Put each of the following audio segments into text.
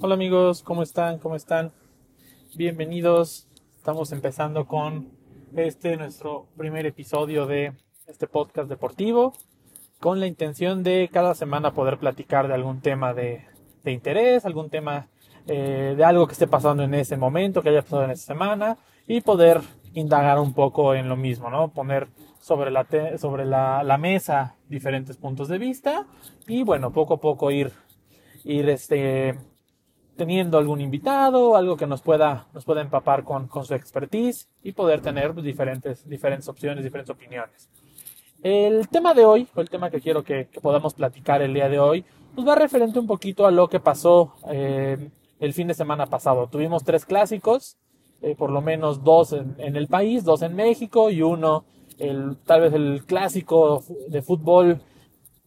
Hola amigos, ¿cómo están? ¿Cómo están? Bienvenidos. Estamos empezando con este nuestro primer episodio de este podcast deportivo con la intención de cada semana poder platicar de algún tema de, interés, algún tema eh, de algo que esté pasando en ese momento, que haya pasado en esa semana y poder indagar un poco en lo mismo, ¿no? Poner sobre la, sobre la, la mesa diferentes puntos de vista y bueno, poco a poco ir, ir este, teniendo algún invitado, algo que nos pueda, nos pueda empapar con, con su expertise y poder tener diferentes, diferentes opciones, diferentes opiniones. El tema de hoy, o el tema que quiero que, podamos platicar el día de hoy, pues va referente un poquito a lo que pasó eh, el fin de semana pasado. Tuvimos tres clásicos, eh, por lo menos dos en, en, el país, dos en México y uno, el, tal vez el clásico de fútbol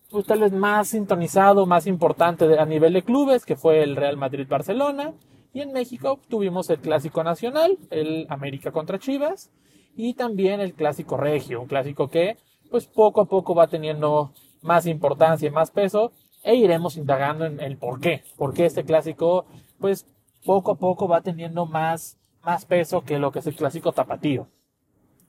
pues, tal vez más sintonizado, más importante a nivel de clubes, que fue el Real Madrid-Barcelona. Y en México tuvimos el clásico nacional, el América contra Chivas, y también el clásico regio, un clásico que pues poco a poco va teniendo más importancia y más peso, e iremos indagando en el por qué, por qué este clásico pues poco a poco va teniendo más, más peso que lo que es el clásico tapatío.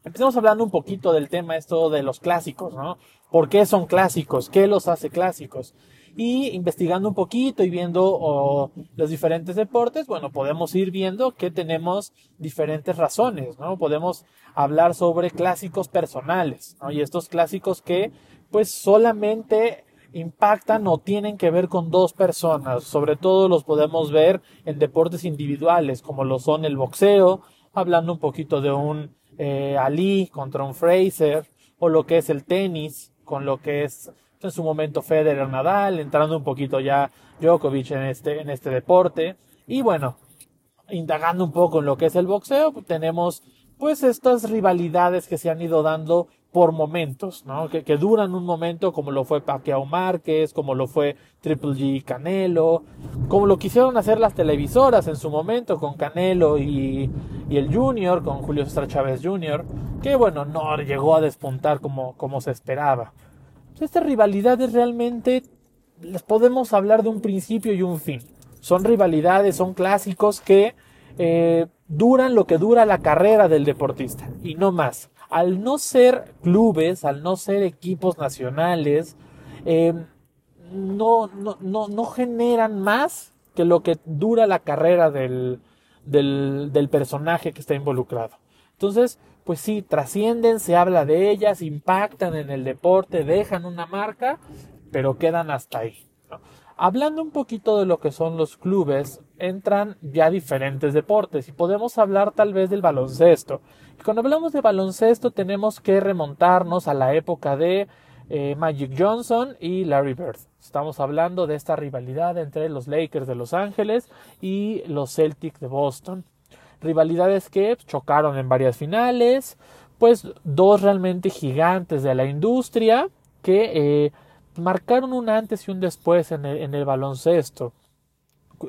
Empecemos hablando un poquito del tema esto de los clásicos, ¿no? ¿Por qué son clásicos? ¿Qué los hace clásicos? Y investigando un poquito y viendo los diferentes deportes, bueno, podemos ir viendo que tenemos diferentes razones, ¿no? Podemos hablar sobre clásicos personales, ¿no? Y estos clásicos que pues solamente impactan o tienen que ver con dos personas. Sobre todo los podemos ver en deportes individuales, como lo son el boxeo, hablando un poquito de un eh, Ali contra un Fraser, o lo que es el tenis, con lo que es en su momento Federer Nadal, entrando un poquito ya Djokovic en este, en este deporte. Y bueno, indagando un poco en lo que es el boxeo, tenemos pues estas rivalidades que se han ido dando por momentos, ¿no? Que, duran un momento, como lo fue Pacquiao Márquez, como lo fue Triple G Canelo, como lo quisieron hacer las televisoras en su momento con Canelo y, y el Junior, con Julio César Chávez Jr., que bueno, no llegó a despuntar como, como se esperaba. Estas rivalidades realmente les podemos hablar de un principio y un fin. Son rivalidades, son clásicos que eh, duran lo que dura la carrera del deportista y no más al no ser clubes, al no ser equipos nacionales, eh, no, no, no, no, generan más que lo que dura la carrera del, del, del personaje que está involucrado. Entonces, pues sí, trascienden, se habla de ellas, impactan en el deporte, dejan una marca, pero quedan hasta ahí. Hablando un poquito de lo que son los clubes, entran ya diferentes deportes y podemos hablar tal vez del baloncesto. Cuando hablamos de baloncesto tenemos que remontarnos a la época de eh, Magic Johnson y Larry Bird. Estamos hablando de esta rivalidad entre los Lakers de Los Ángeles y los Celtics de Boston. Rivalidades que chocaron en varias finales, pues dos realmente gigantes de la industria que eh, marcaron un antes y un después en el, baloncesto.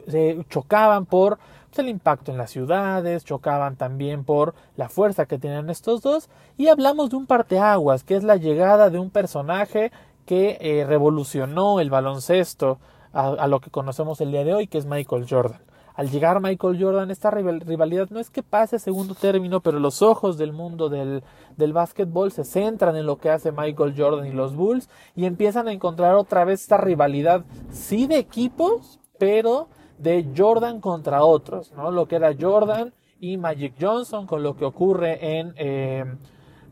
Se chocaban por el impacto en las ciudades, chocaban también por la fuerza que tenían estos dos, y hablamos de un parteaguas, que es la llegada de un personaje que eh, revolucionó el baloncesto a, lo que conocemos el día de hoy, que es Michael Jordan. Al llegar Michael Jordan, esta rivalidad no es que pase segundo término, pero los ojos del mundo del, del básquetbol se centran en lo que hace Michael Jordan y los Bulls y empiezan a encontrar otra vez esta rivalidad, sí de equipos, pero de Jordan contra otros, ¿no? Lo que era Jordan y Magic Johnson con lo que ocurre en, eh,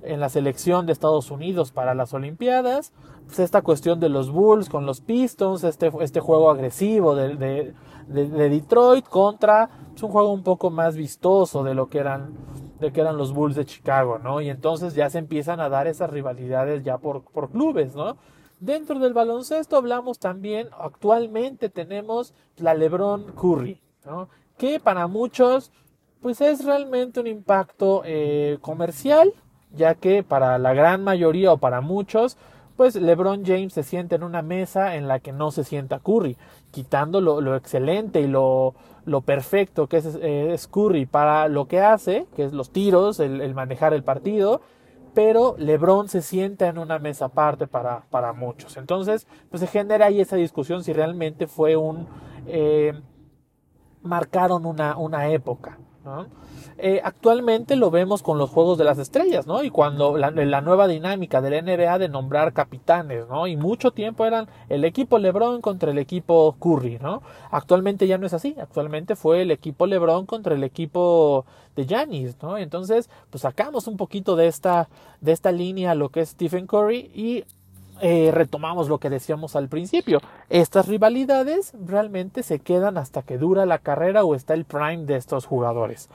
en la selección de Estados Unidos para las Olimpiadas, pues esta cuestión de los Bulls con los Pistons, este, este juego agresivo de de, Detroit contra es un juego un poco más vistoso de lo que eran de que eran los Bulls de Chicago, ¿no? Y entonces ya se empiezan a dar esas rivalidades ya por, por clubes, ¿no? Dentro del baloncesto hablamos también, actualmente tenemos la LeBron Curry. Que para muchos, pues es realmente un impacto eh, comercial, ya que para la gran mayoría o para muchos, pues LeBron James se sienta en una mesa en la que no se sienta Curry, quitando lo, excelente y lo, lo, perfecto que es, es, Curry para lo que hace, que es los tiros, el, manejar el partido, pero LeBron se sienta en una mesa aparte para, para muchos. Entonces, pues se genera ahí esa discusión si realmente fue un... Eh, marcaron una, una época. Eh, actualmente lo vemos con los Juegos de las Estrellas, ¿no? Y cuando la, la, nueva dinámica del NBA de nombrar capitanes, ¿no? Y mucho tiempo eran el equipo LeBron contra el equipo Curry, ¿no? Actualmente ya no es así, actualmente fue el equipo LeBron contra el equipo de Giannis, ¿no? Entonces, pues sacamos un poquito de esta, de esta línea lo que es Stephen Curry y eh, retomamos lo que decíamos al principio. Estas rivalidades realmente se quedan hasta que dura la carrera o está el prime de estos jugadores.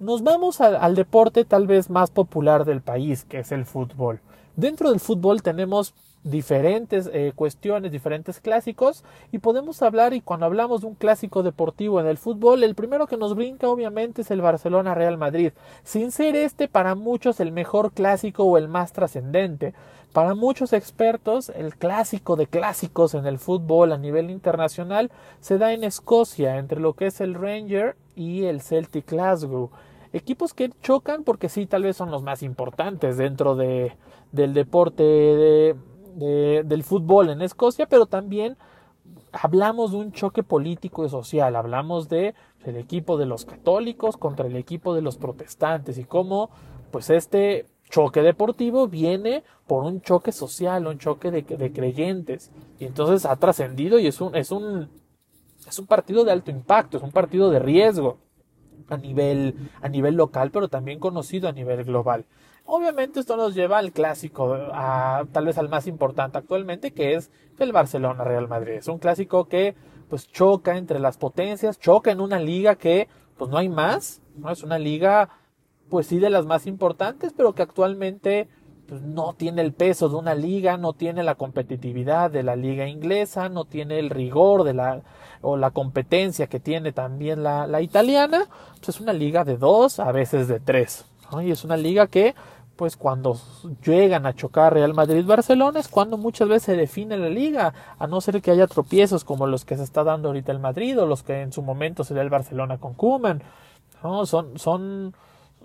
Nos vamos al, deporte tal vez más popular del país, que es el fútbol. Dentro del fútbol tenemos diferentes eh, cuestiones, diferentes clásicos y podemos hablar y cuando hablamos de un clásico deportivo en el fútbol, el primero que nos brinca obviamente es el Barcelona Real Madrid, sin ser este para muchos el mejor clásico o el más trascendente. Para muchos expertos, el clásico de clásicos en el fútbol a nivel internacional se da en Escocia, entre lo que es el Ranger y el Celtic Glasgow. Equipos que chocan porque sí, tal vez son los más importantes dentro de, del deporte del fútbol en Escocia, pero también hablamos de un choque político y social, hablamos de el equipo de los católicos contra el equipo de los protestantes y cómo pues este choque deportivo viene por un choque social, un choque de, creyentes. Y entonces ha trascendido y es un, es un, es un partido de alto impacto, es un partido de riesgo a nivel, a nivel local, pero también conocido a nivel global. Obviamente esto nos lleva al clásico, a, tal vez al más importante actualmente, que es el Barcelona Real Madrid. Es un clásico que pues choca entre las potencias, choca en una liga que pues no hay más, ¿no? Es una liga pues sí de las más importantes, pero que actualmente pues, no tiene el peso de una liga, no tiene la competitividad de la liga inglesa, no tiene el rigor de la o la competencia que tiene también la, la italiana, pues es una liga de dos, a veces de tres. Y es una liga que, pues cuando llegan a chocar Real Madrid-Barcelona es cuando muchas veces se define la liga, a no ser que haya tropiezos como los que se está dando ahorita el Madrid o los que en su momento se da el Barcelona con Kuman. ¿no? Son, son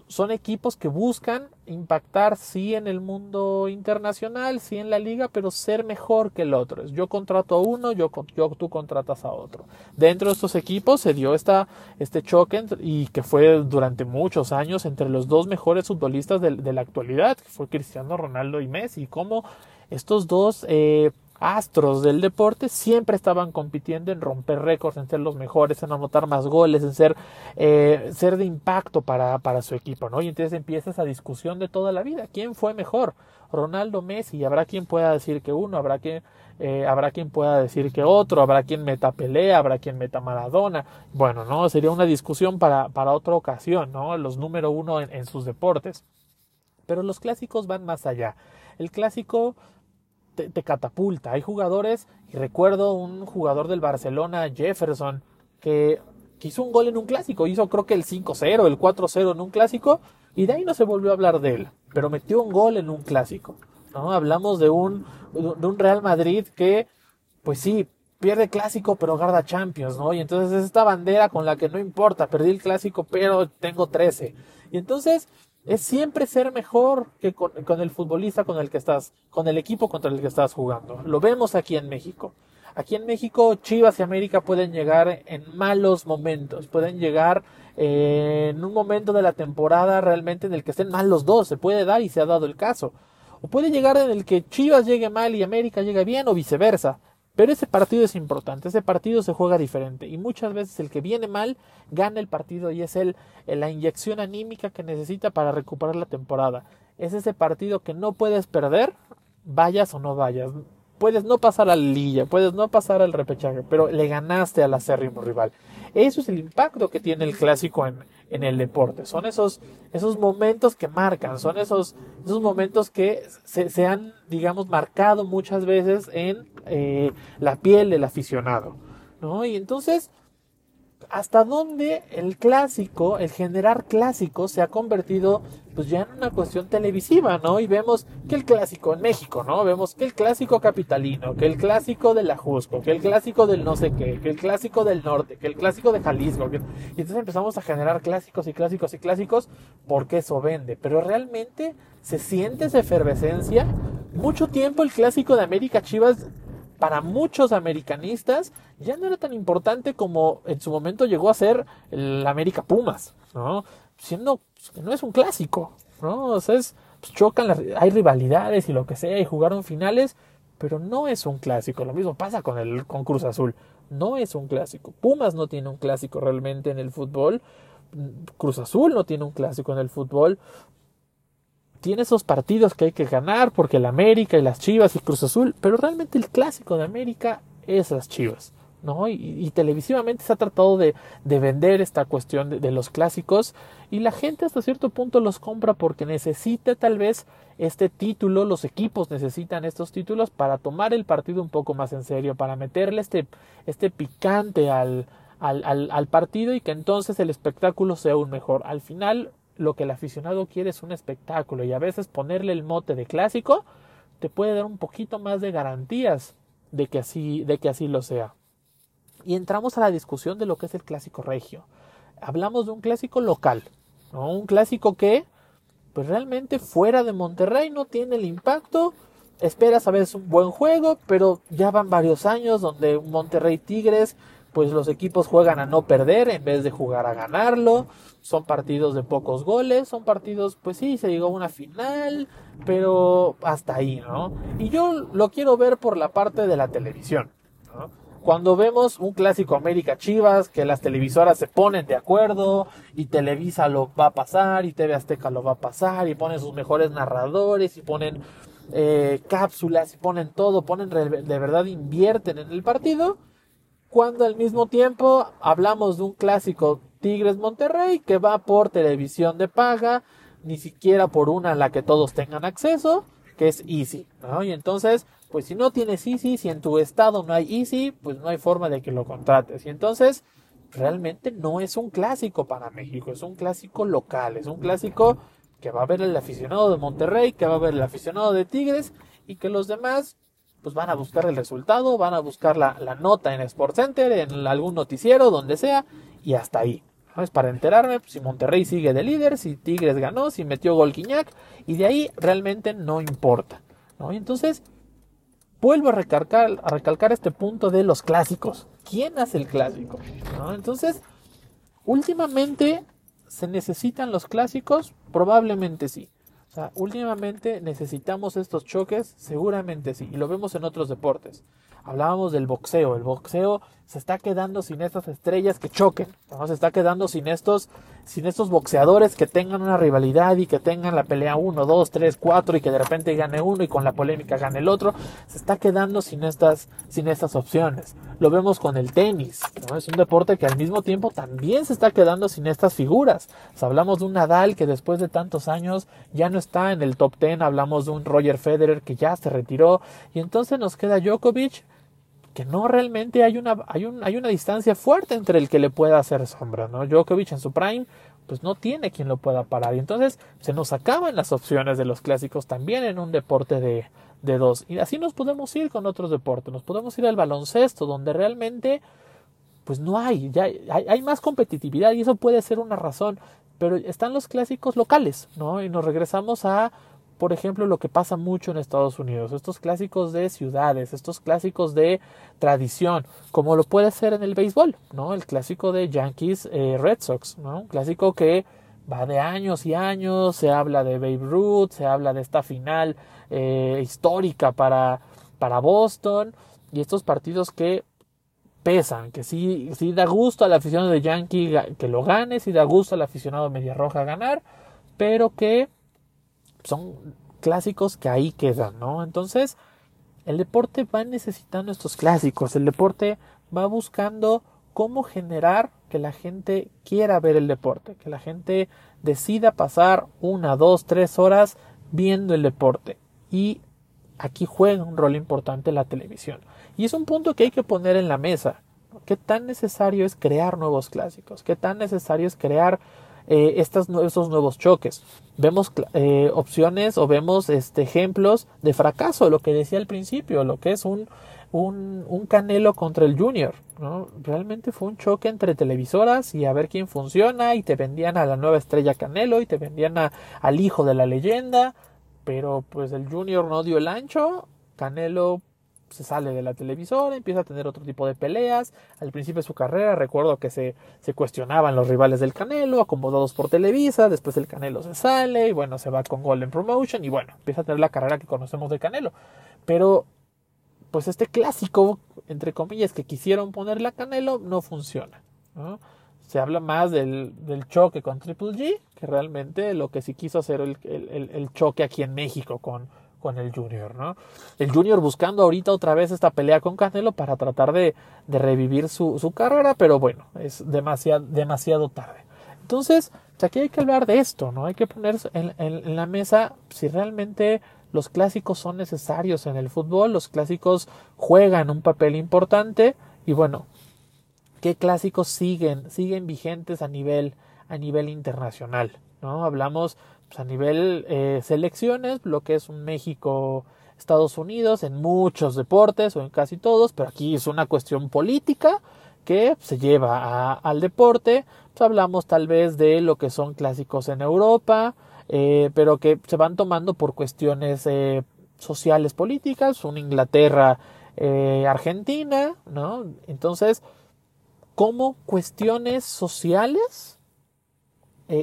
son equipos que buscan impactar sí en el mundo internacional, sí en la liga, pero ser mejor que el otro. Yo contrato a uno, yo, yo tú contratas a otro. Dentro de estos equipos se dio esta, este choque y que fue durante muchos años entre los dos mejores futbolistas de, de la actualidad, que fue Cristiano Ronaldo y Messi. Como estos dos eh, astros del deporte siempre estaban compitiendo en romper récords, en ser los mejores, en anotar más goles, en ser, eh, ser de impacto para, para su equipo, ¿no? Y entonces empieza esa discusión de toda la vida. ¿Quién fue mejor? Ronaldo Messi, habrá quien pueda decir que uno, habrá quien, eh, habrá quien pueda decir que otro, habrá quien meta pelea, habrá quien meta Maradona. Bueno, no, sería una discusión para, para otra ocasión, ¿no? Los número uno en sus deportes. Pero los clásicos van más allá. El clásico te, catapulta. Hay jugadores, y recuerdo un jugador del Barcelona, Jefferson, que, hizo un gol en un clásico, hizo creo que el 5-0, el 4-0 en un clásico, y de ahí no se volvió a hablar de él, pero metió un gol en un clásico. ¿no? Hablamos de un, de un Real Madrid que, pues sí, pierde clásico pero guarda Champions, ¿no? Y entonces es esta bandera con la que no importa, perdí el clásico pero tengo 13. Y entonces es siempre ser mejor que con, el futbolista con el que estás, con el equipo contra el que estás jugando. Lo vemos aquí en México. Aquí en México, Chivas y América pueden llegar en malos momentos, pueden llegar eh, en un momento de la temporada realmente en el que estén mal los dos, se puede dar y se ha dado el caso. O puede llegar en el que Chivas llegue mal y América llegue bien o viceversa. Pero ese partido es importante, ese partido se juega diferente y muchas veces el que viene mal gana el partido y es el, la inyección anímica que necesita para recuperar la temporada. Es ese partido que no puedes perder, vayas o no vayas. Puedes no pasar a la puedes no pasar al repechaje, pero le ganaste al acérrimo rival. Eso es el impacto que tiene el clásico en, en el deporte. Son esos, esos momentos que marcan, son esos, esos momentos que se, se han, digamos, marcado muchas veces en eh, la piel del aficionado. ¿no? Y entonces, hasta dónde el clásico, el generar clásicos se ha convertido pues ya en una cuestión televisiva, ¿no? Y vemos que el clásico en México, ¿no? Vemos que el clásico capitalino, que el clásico del Ajusco, que el clásico del no sé qué, que el clásico del norte, que el clásico de Jalisco. Y entonces empezamos a generar clásicos y clásicos y clásicos porque eso vende. Pero realmente se siente esa efervescencia. Mucho tiempo el clásico de América Chivas para muchos americanistas ya no era tan importante como en su momento llegó a ser el América Pumas, ¿no? Siendo que no es un clásico, ¿no? O sea, es, pues, chocan, hay rivalidades y lo que sea, y jugaron finales, pero no es un clásico. Lo mismo pasa con el con Cruz Azul. No es un clásico. Pumas no tiene un clásico realmente en el fútbol. Cruz Azul no tiene un clásico en el fútbol. Tiene esos partidos que hay que ganar porque el América y las Chivas y Cruz Azul, pero realmente el clásico de América es las Chivas. ¿no? Y, televisivamente se ha tratado de, de vender esta cuestión de, los clásicos y la gente hasta cierto punto los compra porque necesita tal vez este título, los equipos necesitan estos títulos para tomar el partido un poco más en serio, para meterle este, este picante al, al, al, partido y que entonces el espectáculo sea aún mejor. Al final lo que el aficionado quiere es un espectáculo y a veces ponerle el mote de clásico te puede dar un poquito más de garantías de que así, de que así lo sea. Y entramos a la discusión de lo que es el clásico regio. Hablamos de un clásico local. Un clásico que, pues realmente fuera de Monterrey no tiene el impacto. Esperas a veces un buen juego, pero ya van varios años donde Monterrey Tigres, pues los equipos juegan a no perder en vez de jugar a ganarlo. Son partidos de pocos goles, son partidos, pues sí, se llegó a una final, pero hasta ahí, ¿no? Y yo lo quiero ver por la parte de la televisión, ¿no? Cuando vemos un clásico América Chivas, que las televisoras se ponen de acuerdo y Televisa lo va a pasar y TV Azteca lo va a pasar y ponen sus mejores narradores y ponen eh, cápsulas y ponen todo, ponen de verdad invierten en el partido, cuando al mismo tiempo hablamos de un clásico Tigres Monterrey que va por televisión de paga, ni siquiera por una a la que todos tengan acceso, que es Easy, ¿no? Y entonces pues si no tienes Easy, si en tu estado no hay Easy, pues no hay forma de que lo contrates. Y entonces, realmente no es un clásico para México, es un clásico local, es un clásico que va a ver el aficionado de Monterrey, que va a ver el aficionado de Tigres y que los demás pues van a buscar el resultado, van a buscar la, nota en Sport Center, en algún noticiero, donde sea, y hasta ahí. ¿no? Es para enterarme pues, si Monterrey sigue de líder, si Tigres ganó, si metió gol Quiñac, y de ahí realmente no importa. ¿no? Y entonces, vuelvo a recalcar, a recalcar este punto de los clásicos. ¿Quién hace el clásico? Entonces, últimamente, ¿se necesitan los clásicos? Probablemente sí. O sea, últimamente necesitamos estos choques, seguramente sí, y lo vemos en otros deportes. Hablábamos del boxeo, el boxeo se está quedando sin estas estrellas que choquen, ¿no? se está quedando sin estos, sin estos boxeadores que tengan una rivalidad y que tengan la pelea 1, 2, 3, 4 y que de repente gane uno y con la polémica gane el otro, se está quedando sin estas, sin estas opciones. Lo vemos con el tenis, es un deporte que al mismo tiempo también se está quedando sin estas figuras. hablamos de un Nadal que después de tantos años ya no está en el top 10, hablamos de un Roger Federer que ya se retiró y entonces nos queda Djokovic que no realmente hay una, hay, un, hay una distancia fuerte entre el que le pueda hacer sombra, ¿no? Djokovic en su prime, pues no tiene quien lo pueda parar. Y entonces se nos acaban las opciones de los clásicos también en un deporte de, de dos. Y así nos podemos ir con otros deportes. Nos podemos ir al baloncesto, donde realmente, pues no hay, ya hay, hay más competitividad y eso puede ser una razón. Pero están los clásicos locales, ¿no? Y nos regresamos a por ejemplo, lo que pasa mucho en Estados Unidos, estos clásicos de ciudades, estos clásicos de tradición, como lo puede ser en el béisbol, ¿no? El clásico de Yankees eh, Red Sox, ¿no? Un clásico que va de años y años, se habla de Babe Ruth, se habla de esta final eh, histórica para, para Boston, y estos partidos que pesan, que sí, sí da gusto al aficionado de Yankee que lo gane, sí da gusto al aficionado Media Roja ganar, pero que son clásicos que ahí quedan, ¿no? Entonces, el deporte va necesitando estos clásicos, el deporte va buscando cómo generar que la gente quiera ver el deporte, que la gente decida pasar una, dos, tres horas viendo el deporte. Y aquí juega un rol importante la televisión. Y es un punto que hay que poner en la mesa. ¿Qué tan necesario es crear nuevos clásicos? ¿Qué tan necesario es crear eh, estos nuevos choques. Vemos eh, opciones o vemos este, ejemplos de fracaso, lo que decía al principio, lo que es un, un, Canelo contra el Junior. Realmente fue un choque entre televisoras y a ver quién funciona y te vendían a la nueva estrella Canelo y te vendían al hijo de la leyenda, pero pues el Junior no dio el ancho, Canelo se sale de la televisora, empieza a tener otro tipo de peleas. Al principio de su carrera recuerdo que se, se cuestionaban los rivales del Canelo, acomodados por Televisa, después el Canelo se sale y bueno, se va con Golden Promotion y bueno, empieza a tener la carrera que conocemos de Canelo. Pero pues este clásico, entre comillas, que quisieron ponerle a Canelo no funciona. Se habla más del, del, choque con Triple G que realmente lo que sí quiso hacer el, el, el choque aquí en México con, con el Junior, ¿no? El Junior buscando ahorita otra vez esta pelea con Canelo para tratar de, revivir su, carrera, pero bueno, es demasiado, demasiado tarde. Entonces, aquí hay que hablar de esto, ¿no? Hay que poner en, en, la mesa si realmente los clásicos son necesarios en el fútbol, los clásicos juegan un papel importante y bueno, ¿qué clásicos siguen, siguen vigentes a nivel, a nivel internacional? ¿No? Hablamos pues, a nivel eh, selecciones, lo que es un México, Estados Unidos, en muchos deportes o en casi todos, pero aquí es una cuestión política que se lleva al deporte. Pues, hablamos tal vez de lo que son clásicos en Europa, eh, pero que se van tomando por cuestiones eh, sociales políticas, una Inglaterra, Argentina, ¿no? Entonces, como cuestiones sociales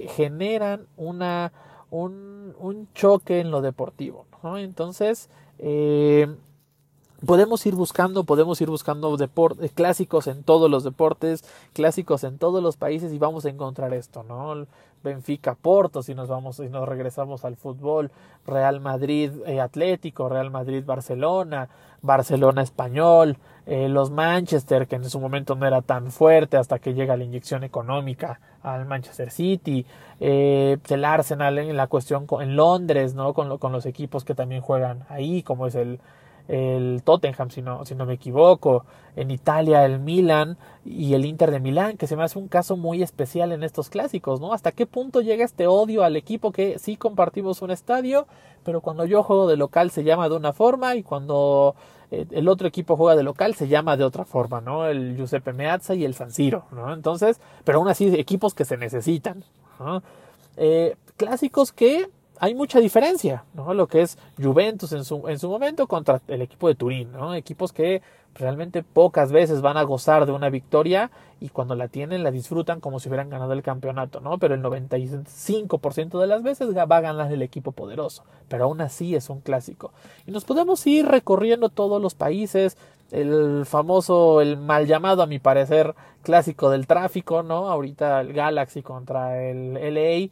generan una un, un choque en lo deportivo. ¿no? Entonces, eh, podemos ir buscando, podemos ir buscando deportes, clásicos en todos los deportes, clásicos en todos los países y vamos a encontrar esto, ¿no? Benfica Porto, si nos vamos, si nos regresamos al fútbol, Real Madrid eh, Atlético, Real Madrid Barcelona, Barcelona Español, eh, los Manchester, que en su momento no era tan fuerte hasta que llega la inyección económica al Manchester City, eh, el Arsenal en la cuestión en Londres, ¿no? Con, con los equipos que también juegan ahí, como es el, el Tottenham, si no, si no me equivoco, en Italia el Milan y el Inter de Milán, que se me hace un caso muy especial en estos clásicos, ¿no? ¿Hasta qué punto llega este odio al equipo que sí compartimos un estadio, pero cuando yo juego de local se llama de una forma y cuando eh, el otro equipo juega de local se llama de otra forma, ¿no? El Giuseppe Meazza y el San Siro, ¿no? Entonces, pero aún así equipos que se necesitan, eh, clásicos que hay mucha diferencia, ¿no? Lo que es Juventus en su, en su momento contra el equipo de Turín, ¿no? Equipos que realmente pocas veces van a gozar de una victoria y cuando la tienen la disfrutan como si hubieran ganado el campeonato, ¿no? Pero el 95% de las veces va a ganar el equipo poderoso, pero aún así es un clásico. Y nos podemos ir recorriendo todos los países, el famoso, el mal llamado a mi parecer clásico del tráfico, ¿no? Ahorita el Galaxy contra el LA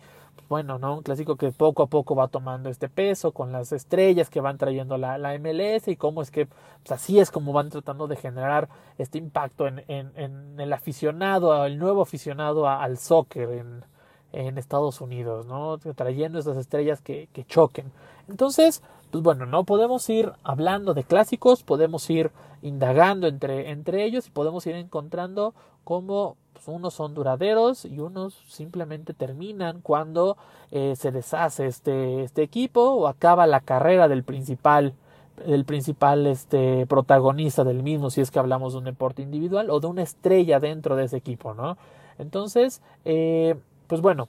bueno, ¿no? Un clásico que poco a poco va tomando este peso con las estrellas que van trayendo la, la MLS y cómo es que pues así es como van tratando de generar este impacto en, en, en el aficionado, el nuevo aficionado al soccer en, en Estados Unidos, ¿no? Trayendo esas estrellas que, que choquen. Entonces, pues bueno, no podemos ir hablando de clásicos, podemos ir indagando entre, entre ellos y podemos ir encontrando cómo pues, unos son duraderos y unos simplemente terminan cuando eh, se deshace este, este equipo o acaba la carrera del principal el principal este protagonista del mismo si es que hablamos de un deporte individual o de una estrella dentro de ese equipo no entonces eh, pues bueno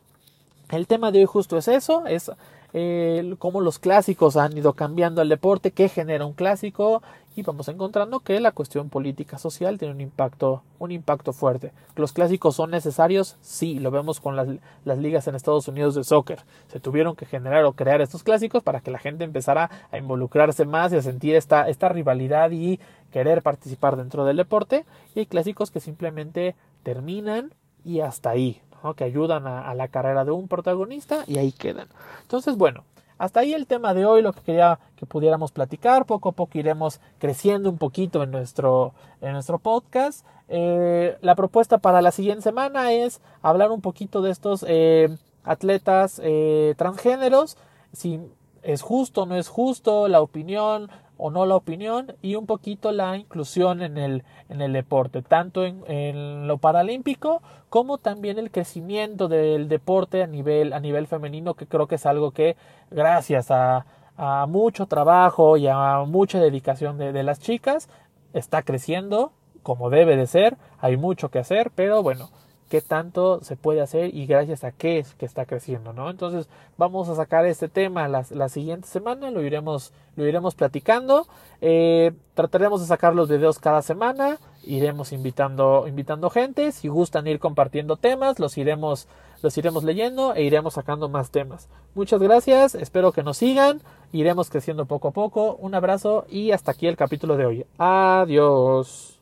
el tema de hoy justo es eso es eh, cómo los clásicos han ido cambiando el deporte, qué genera un clásico y vamos encontrando que la cuestión política social tiene un impacto, un impacto fuerte. ¿Los clásicos son necesarios? Sí, lo vemos con las, las ligas en Estados Unidos de soccer. Se tuvieron que generar o crear estos clásicos para que la gente empezara a involucrarse más y a sentir esta, esta rivalidad y querer participar dentro del deporte. Y hay clásicos que simplemente terminan y hasta ahí que ayudan a, la carrera de un protagonista y ahí quedan. Entonces, bueno, hasta ahí el tema de hoy, lo que quería que pudiéramos platicar. Poco a poco iremos creciendo un poquito en nuestro, en nuestro podcast. Eh, la propuesta para la siguiente semana es hablar un poquito de estos eh, atletas eh, transgéneros. Si es justo no es justo, la opinión, o no la opinión y un poquito la inclusión en el, en el deporte, tanto en, lo paralímpico como también el crecimiento del deporte a nivel, a nivel femenino, que creo que es algo que gracias a, a mucho trabajo y a mucha dedicación de, de las chicas está creciendo como debe de ser, hay mucho que hacer, pero bueno, qué tanto se puede hacer y gracias a qué es que está creciendo, ¿no? Entonces vamos a sacar este tema la, la siguiente semana, lo iremos, lo iremos platicando, eh, trataremos de sacar los videos cada semana, iremos invitando, invitando gente, si gustan ir compartiendo temas, los iremos, los iremos leyendo e iremos sacando más temas. Muchas gracias, espero que nos sigan, iremos creciendo poco a poco, un abrazo y hasta aquí el capítulo de hoy. Adiós.